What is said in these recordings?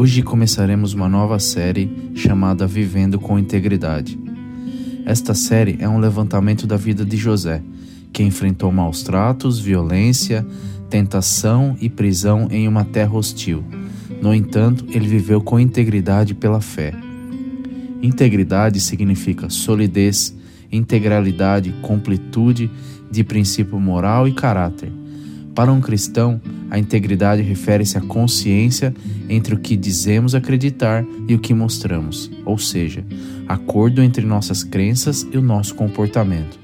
Hoje começaremos uma nova série chamada Vivendo com Integridade. Esta série é um levantamento da vida de José, que enfrentou maus tratos, violência, tentação e prisão em uma terra hostil. No entanto, ele viveu com integridade pela fé. Integridade significa solidez, integralidade, completude de princípio moral e caráter. Para um cristão, a integridade refere-se à consciência entre o que dizemos acreditar e o que mostramos, ou seja, acordo entre nossas crenças e o nosso comportamento.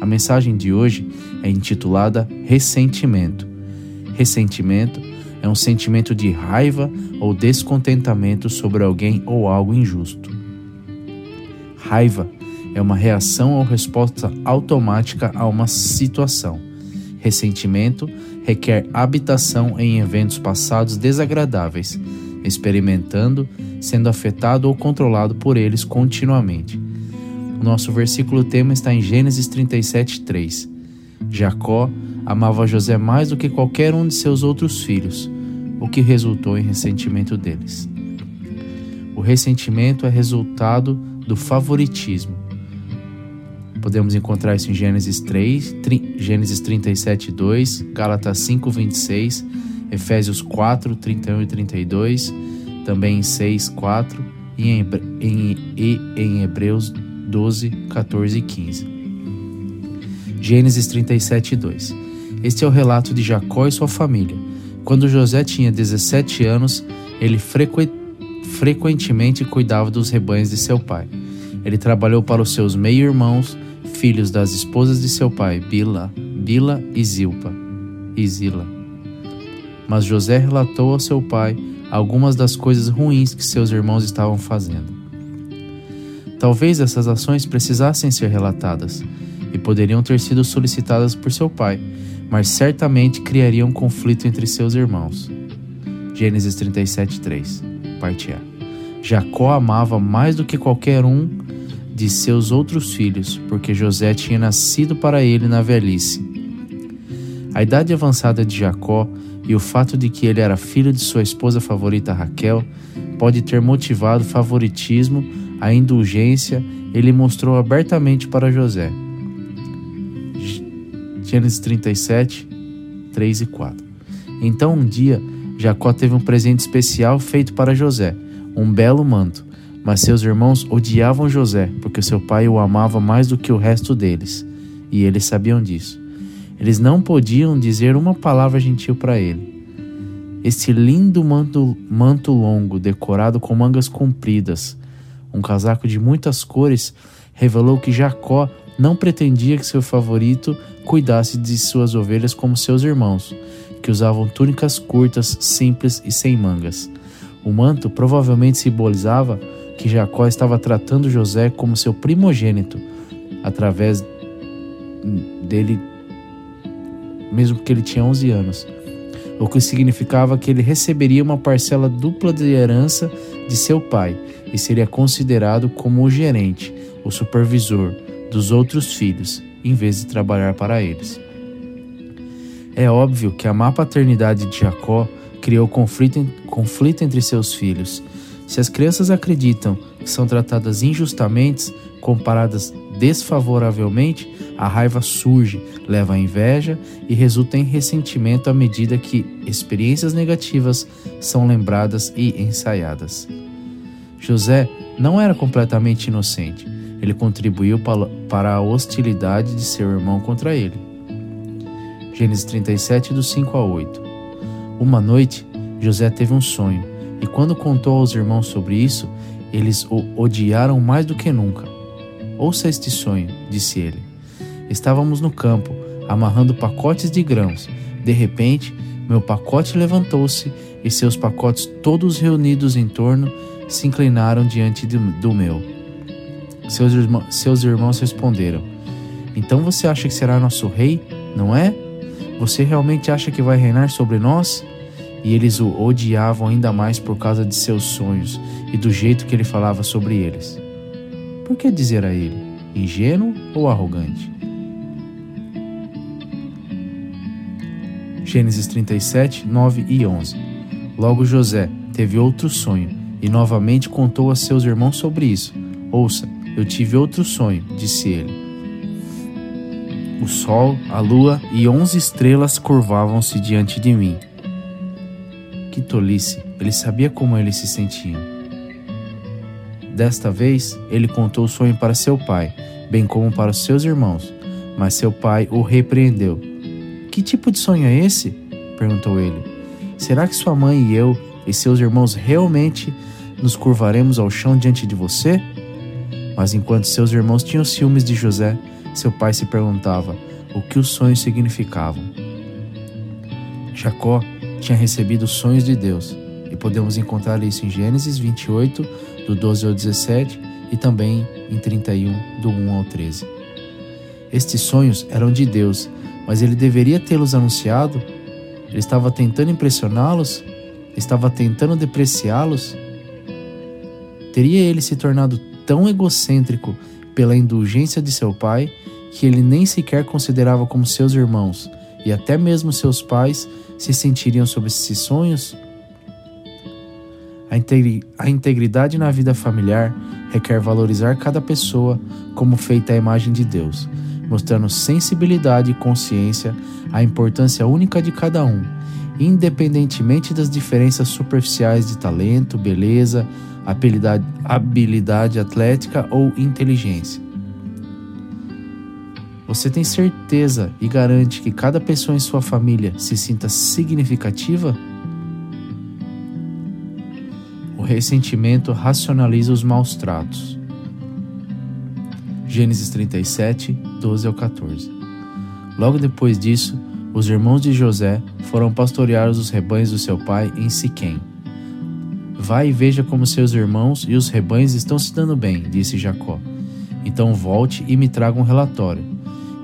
A mensagem de hoje é intitulada Ressentimento. Ressentimento é um sentimento de raiva ou descontentamento sobre alguém ou algo injusto. Raiva é uma reação ou resposta automática a uma situação. Ressentimento requer habitação em eventos passados desagradáveis, experimentando, sendo afetado ou controlado por eles continuamente. O nosso versículo tema está em Gênesis 37:3. Jacó amava José mais do que qualquer um de seus outros filhos, o que resultou em ressentimento deles. O ressentimento é resultado do favoritismo Podemos encontrar isso em Gênesis 3, tri, Gênesis 37, 2, Gálatas 5, 26, Efésios 4, 31 e 32, também em 6, 4 e em, em, e em Hebreus 12, 14 e 15. Gênesis 37, 2. Este é o relato de Jacó e sua família. Quando José tinha 17 anos, ele frequ... frequentemente cuidava dos rebanhos de seu pai. Ele trabalhou para os seus meio-irmãos filhos das esposas de seu pai, Bila, Bila e Zilpa, e Zila. Mas José relatou ao seu pai algumas das coisas ruins que seus irmãos estavam fazendo. Talvez essas ações precisassem ser relatadas e poderiam ter sido solicitadas por seu pai, mas certamente criariam conflito entre seus irmãos. Gênesis 37:3, parte A. Jacó amava mais do que qualquer um de seus outros filhos, porque José tinha nascido para ele na velhice. A idade avançada de Jacó e o fato de que ele era filho de sua esposa favorita Raquel pode ter motivado o favoritismo, a indulgência, ele mostrou abertamente para José. Gênesis 37, 3 e 4. Então um dia, Jacó teve um presente especial feito para José, um belo manto. Mas seus irmãos odiavam José, porque seu pai o amava mais do que o resto deles, e eles sabiam disso. Eles não podiam dizer uma palavra gentil para ele. Esse lindo manto, manto longo, decorado com mangas compridas, um casaco de muitas cores, revelou que Jacó não pretendia que seu favorito cuidasse de suas ovelhas como seus irmãos, que usavam túnicas curtas, simples e sem mangas. O manto provavelmente simbolizava que Jacó estava tratando José como seu primogênito, através dele, mesmo que ele tinha 11 anos, o que significava que ele receberia uma parcela dupla de herança de seu pai e seria considerado como o gerente, o supervisor dos outros filhos, em vez de trabalhar para eles. É óbvio que a má paternidade de Jacó criou conflito, conflito entre seus filhos se as crianças acreditam que são tratadas injustamente, comparadas desfavoravelmente, a raiva surge, leva à inveja e resulta em ressentimento à medida que experiências negativas são lembradas e ensaiadas. José não era completamente inocente. Ele contribuiu para a hostilidade de seu irmão contra ele. Gênesis 37, do 5 a 8. Uma noite, José teve um sonho e quando contou aos irmãos sobre isso, eles o odiaram mais do que nunca. Ouça este sonho, disse ele. Estávamos no campo, amarrando pacotes de grãos. De repente, meu pacote levantou-se e seus pacotes, todos reunidos em torno, se inclinaram diante do meu. Seus, irmãos, seus irmãos responderam: Então você acha que será nosso rei, não é? Você realmente acha que vai reinar sobre nós? E eles o odiavam ainda mais por causa de seus sonhos e do jeito que ele falava sobre eles. Por que dizer a ele, ingênuo ou arrogante? Gênesis 37, 9 e 11. Logo José, teve outro sonho e novamente contou a seus irmãos sobre isso. Ouça, eu tive outro sonho, disse ele. O sol, a lua e onze estrelas curvavam-se diante de mim. Que tolice! Ele sabia como eles se sentiam. Desta vez, ele contou o sonho para seu pai, bem como para os seus irmãos, mas seu pai o repreendeu. Que tipo de sonho é esse? perguntou ele. Será que sua mãe e eu e seus irmãos realmente nos curvaremos ao chão diante de você? Mas enquanto seus irmãos tinham ciúmes de José, seu pai se perguntava o que os sonhos significavam. Jacó tinha recebido sonhos de Deus, e podemos encontrar isso em Gênesis 28, do 12 ao 17, e também em 31, do 1 ao 13. Estes sonhos eram de Deus, mas ele deveria tê-los anunciado? Ele estava tentando impressioná-los? Estava tentando depreciá-los? Teria ele se tornado tão egocêntrico pela indulgência de seu pai que ele nem sequer considerava como seus irmãos e até mesmo seus pais se sentiriam sobre esses sonhos? A integridade na vida familiar requer valorizar cada pessoa como feita à imagem de Deus, mostrando sensibilidade e consciência à importância única de cada um, independentemente das diferenças superficiais de talento, beleza, habilidade, habilidade atlética ou inteligência. Você tem certeza e garante que cada pessoa em sua família se sinta significativa? O ressentimento racionaliza os maus tratos. Gênesis 37, 12 ao 14. Logo depois disso, os irmãos de José foram pastorear os rebanhos do seu pai em Siquém. Vai e veja como seus irmãos e os rebanhos estão se dando bem, disse Jacó. Então volte e me traga um relatório.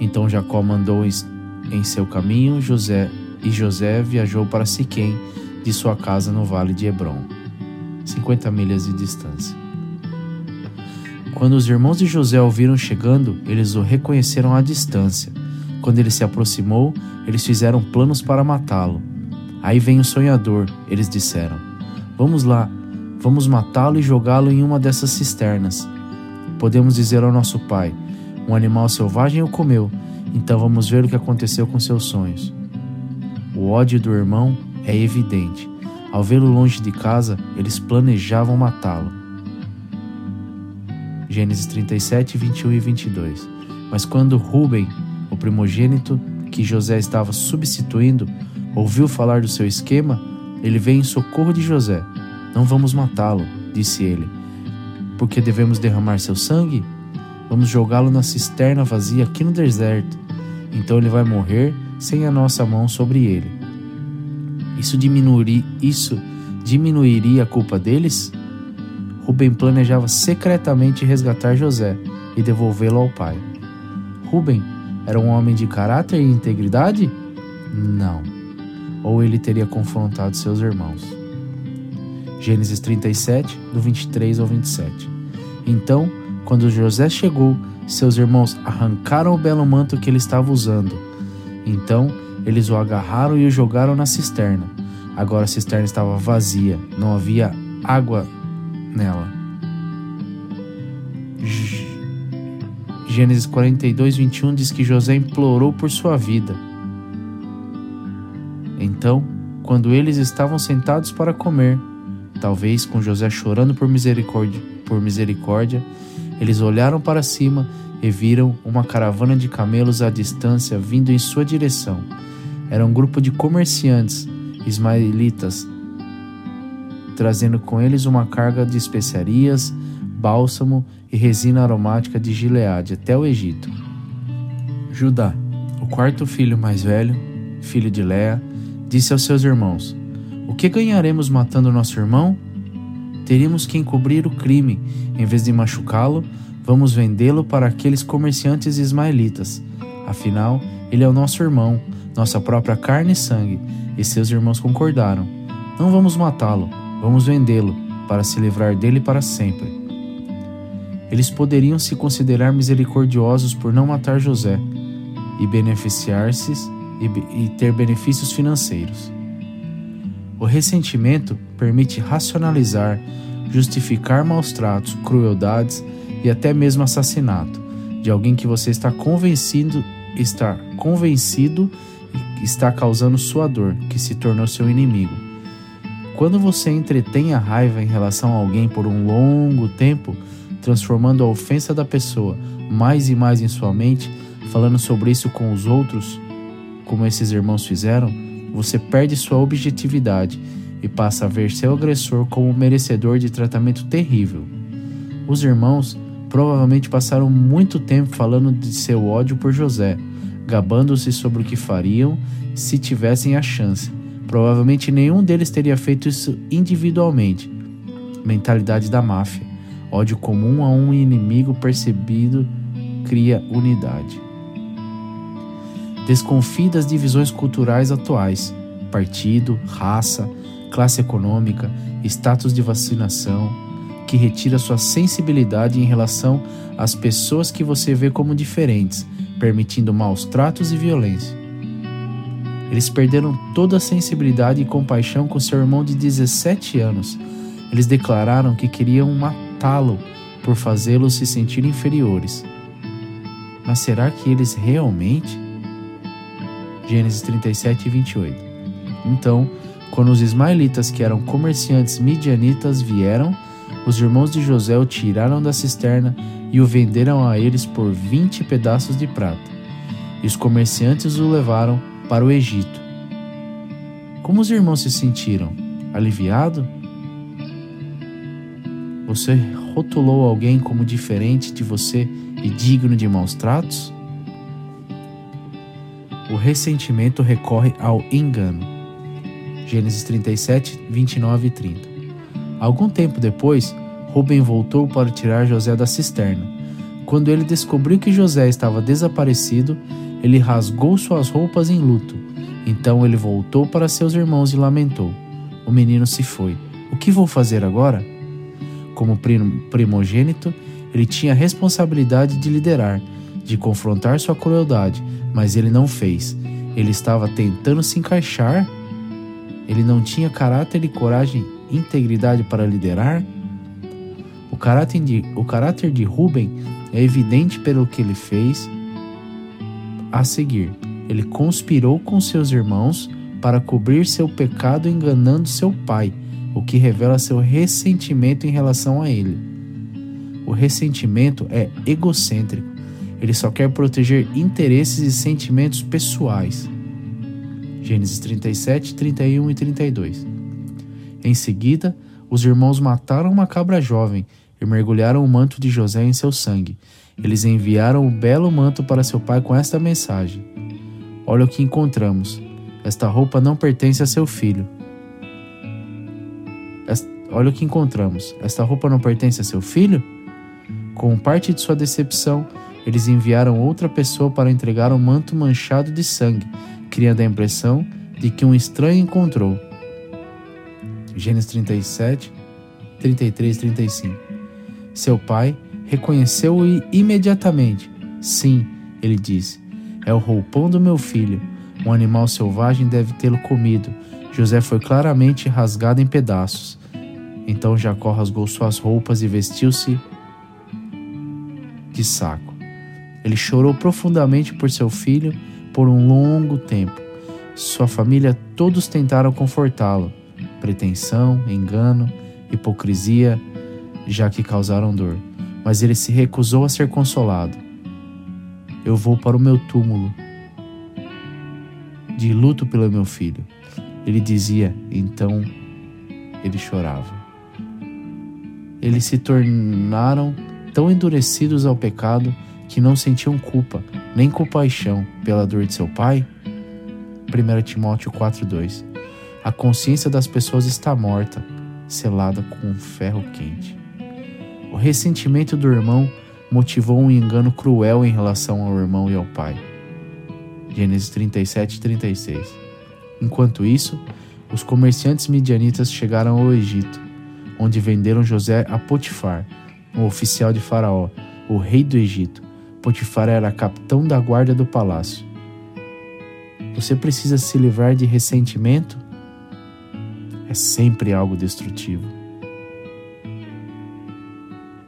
Então Jacó mandou em seu caminho José, e José viajou para Siquém, de sua casa no vale de Hebron, 50 milhas de distância. Quando os irmãos de José o viram chegando, eles o reconheceram à distância. Quando ele se aproximou, eles fizeram planos para matá-lo. Aí vem o sonhador, eles disseram. Vamos lá, vamos matá-lo e jogá-lo em uma dessas cisternas. Podemos dizer ao nosso pai: um animal selvagem o comeu, então vamos ver o que aconteceu com seus sonhos. O ódio do irmão é evidente. Ao vê-lo longe de casa, eles planejavam matá-lo. Gênesis 37, 21 e 22. Mas quando Ruben, o primogênito que José estava substituindo, ouviu falar do seu esquema, ele veio em socorro de José. Não vamos matá-lo, disse ele. Porque devemos derramar seu sangue? Vamos jogá-lo na cisterna vazia aqui no deserto. Então ele vai morrer sem a nossa mão sobre ele. Isso diminuiria, isso diminuiria a culpa deles? Rubem planejava secretamente resgatar José e devolvê-lo ao pai. Rubem era um homem de caráter e integridade? Não ou ele teria confrontado seus irmãos. Gênesis 37, do 23 ao 27. Então, quando José chegou, seus irmãos arrancaram o belo manto que ele estava usando. Então, eles o agarraram e o jogaram na cisterna. Agora a cisterna estava vazia, não havia água nela. Gênesis 42, 21 diz que José implorou por sua vida. Então, quando eles estavam sentados para comer, talvez com José chorando por misericórdia, por misericórdia, eles olharam para cima e viram uma caravana de camelos à distância vindo em sua direção. Era um grupo de comerciantes ismaelitas, trazendo com eles uma carga de especiarias, bálsamo e resina aromática de Gileade até o Egito. Judá, o quarto filho mais velho, filho de Léa, disse aos seus irmãos: O que ganharemos matando nosso irmão? Teríamos que encobrir o crime. Em vez de machucá-lo, vamos vendê-lo para aqueles comerciantes ismaelitas. Afinal, ele é o nosso irmão, nossa própria carne e sangue. E seus irmãos concordaram: Não vamos matá-lo, vamos vendê-lo, para se livrar dele para sempre. Eles poderiam se considerar misericordiosos por não matar José e beneficiar-se e, ter benefícios financeiros. O ressentimento permite racionalizar, justificar maus tratos, crueldades e até mesmo assassinato de alguém que você está convencido, está convencido está causando sua dor, que se tornou seu inimigo. Quando você entretém a raiva em relação a alguém por um longo tempo, transformando a ofensa da pessoa mais e mais em sua mente, falando sobre isso com os outros, como esses irmãos fizeram, você perde sua objetividade e passa a ver seu agressor como merecedor de tratamento terrível. Os irmãos provavelmente passaram muito tempo falando de seu ódio por José, gabando-se sobre o que fariam se tivessem a chance. Provavelmente nenhum deles teria feito isso individualmente. Mentalidade da máfia. Ódio comum a um inimigo percebido cria unidade. Desconfie das divisões culturais atuais: partido, raça, classe econômica, status de vacinação, que retira sua sensibilidade em relação às pessoas que você vê como diferentes, permitindo maus tratos e violência. Eles perderam toda a sensibilidade e compaixão com seu irmão de 17 anos. Eles declararam que queriam matá-lo por fazê-los se sentir inferiores. Mas será que eles realmente? Gênesis 37 e 28. Então, quando os ismaelitas, que eram comerciantes midianitas, vieram, os irmãos de José o tiraram da cisterna e o venderam a eles por vinte pedaços de prata. E os comerciantes o levaram para o Egito. Como os irmãos se sentiram? Aliviado? Você rotulou alguém como diferente de você e digno de maus tratos? O ressentimento recorre ao engano. Gênesis 37, 29 e 30. Algum tempo depois, Rubem voltou para tirar José da cisterna. Quando ele descobriu que José estava desaparecido, ele rasgou suas roupas em luto. Então ele voltou para seus irmãos e lamentou: O menino se foi. O que vou fazer agora? Como primogênito, ele tinha a responsabilidade de liderar, de confrontar sua crueldade, mas ele não fez. Ele estava tentando se encaixar. Ele não tinha caráter e coragem, integridade para liderar. O caráter de, o caráter de Rubem é evidente pelo que ele fez a seguir. Ele conspirou com seus irmãos para cobrir seu pecado enganando seu pai, o que revela seu ressentimento em relação a ele. O ressentimento é egocêntrico. Ele só quer proteger interesses e sentimentos pessoais. Gênesis 37, 31 e 32. Em seguida, os irmãos mataram uma cabra jovem e mergulharam o manto de José em seu sangue. Eles enviaram o belo manto para seu pai com esta mensagem: Olha o que encontramos. Esta roupa não pertence a seu filho. Olha o que encontramos. Esta roupa não pertence a seu filho? Com parte de sua decepção, eles enviaram outra pessoa para entregar um manto manchado de sangue, criando a impressão de que um estranho encontrou. Gênesis 37, 33 e 35. Seu pai reconheceu-o imediatamente. Sim, ele disse, é o roupão do meu filho. Um animal selvagem deve tê-lo comido. José foi claramente rasgado em pedaços. Então Jacó rasgou suas roupas e vestiu-se de saco. Ele chorou profundamente por seu filho por um longo tempo. Sua família todos tentaram confortá-lo. Pretensão, engano, hipocrisia, já que causaram dor mas ele se recusou a ser consolado. Eu vou para o meu túmulo, de luto pelo meu filho. Ele dizia, então ele chorava. Eles se tornaram tão endurecidos ao pecado que não sentiam culpa, nem compaixão pela dor de seu pai? 1 Timóteo 4,2 A consciência das pessoas está morta, selada com um ferro quente. O ressentimento do irmão motivou um engano cruel em relação ao irmão e ao pai. Gênesis 37 e 36. Enquanto isso, os comerciantes midianitas chegaram ao Egito, onde venderam José a Potifar, um oficial de Faraó, o rei do Egito. Potifar era capitão da guarda do palácio. Você precisa se livrar de ressentimento? é sempre algo destrutivo.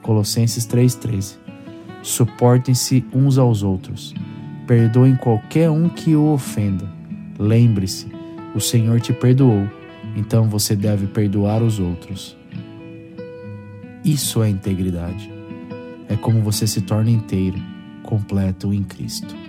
Colossenses 3,13 Suportem-se uns aos outros, perdoem qualquer um que o ofenda. Lembre-se, o Senhor te perdoou, então você deve perdoar os outros. Isso é integridade. É como você se torna inteiro, completo em Cristo.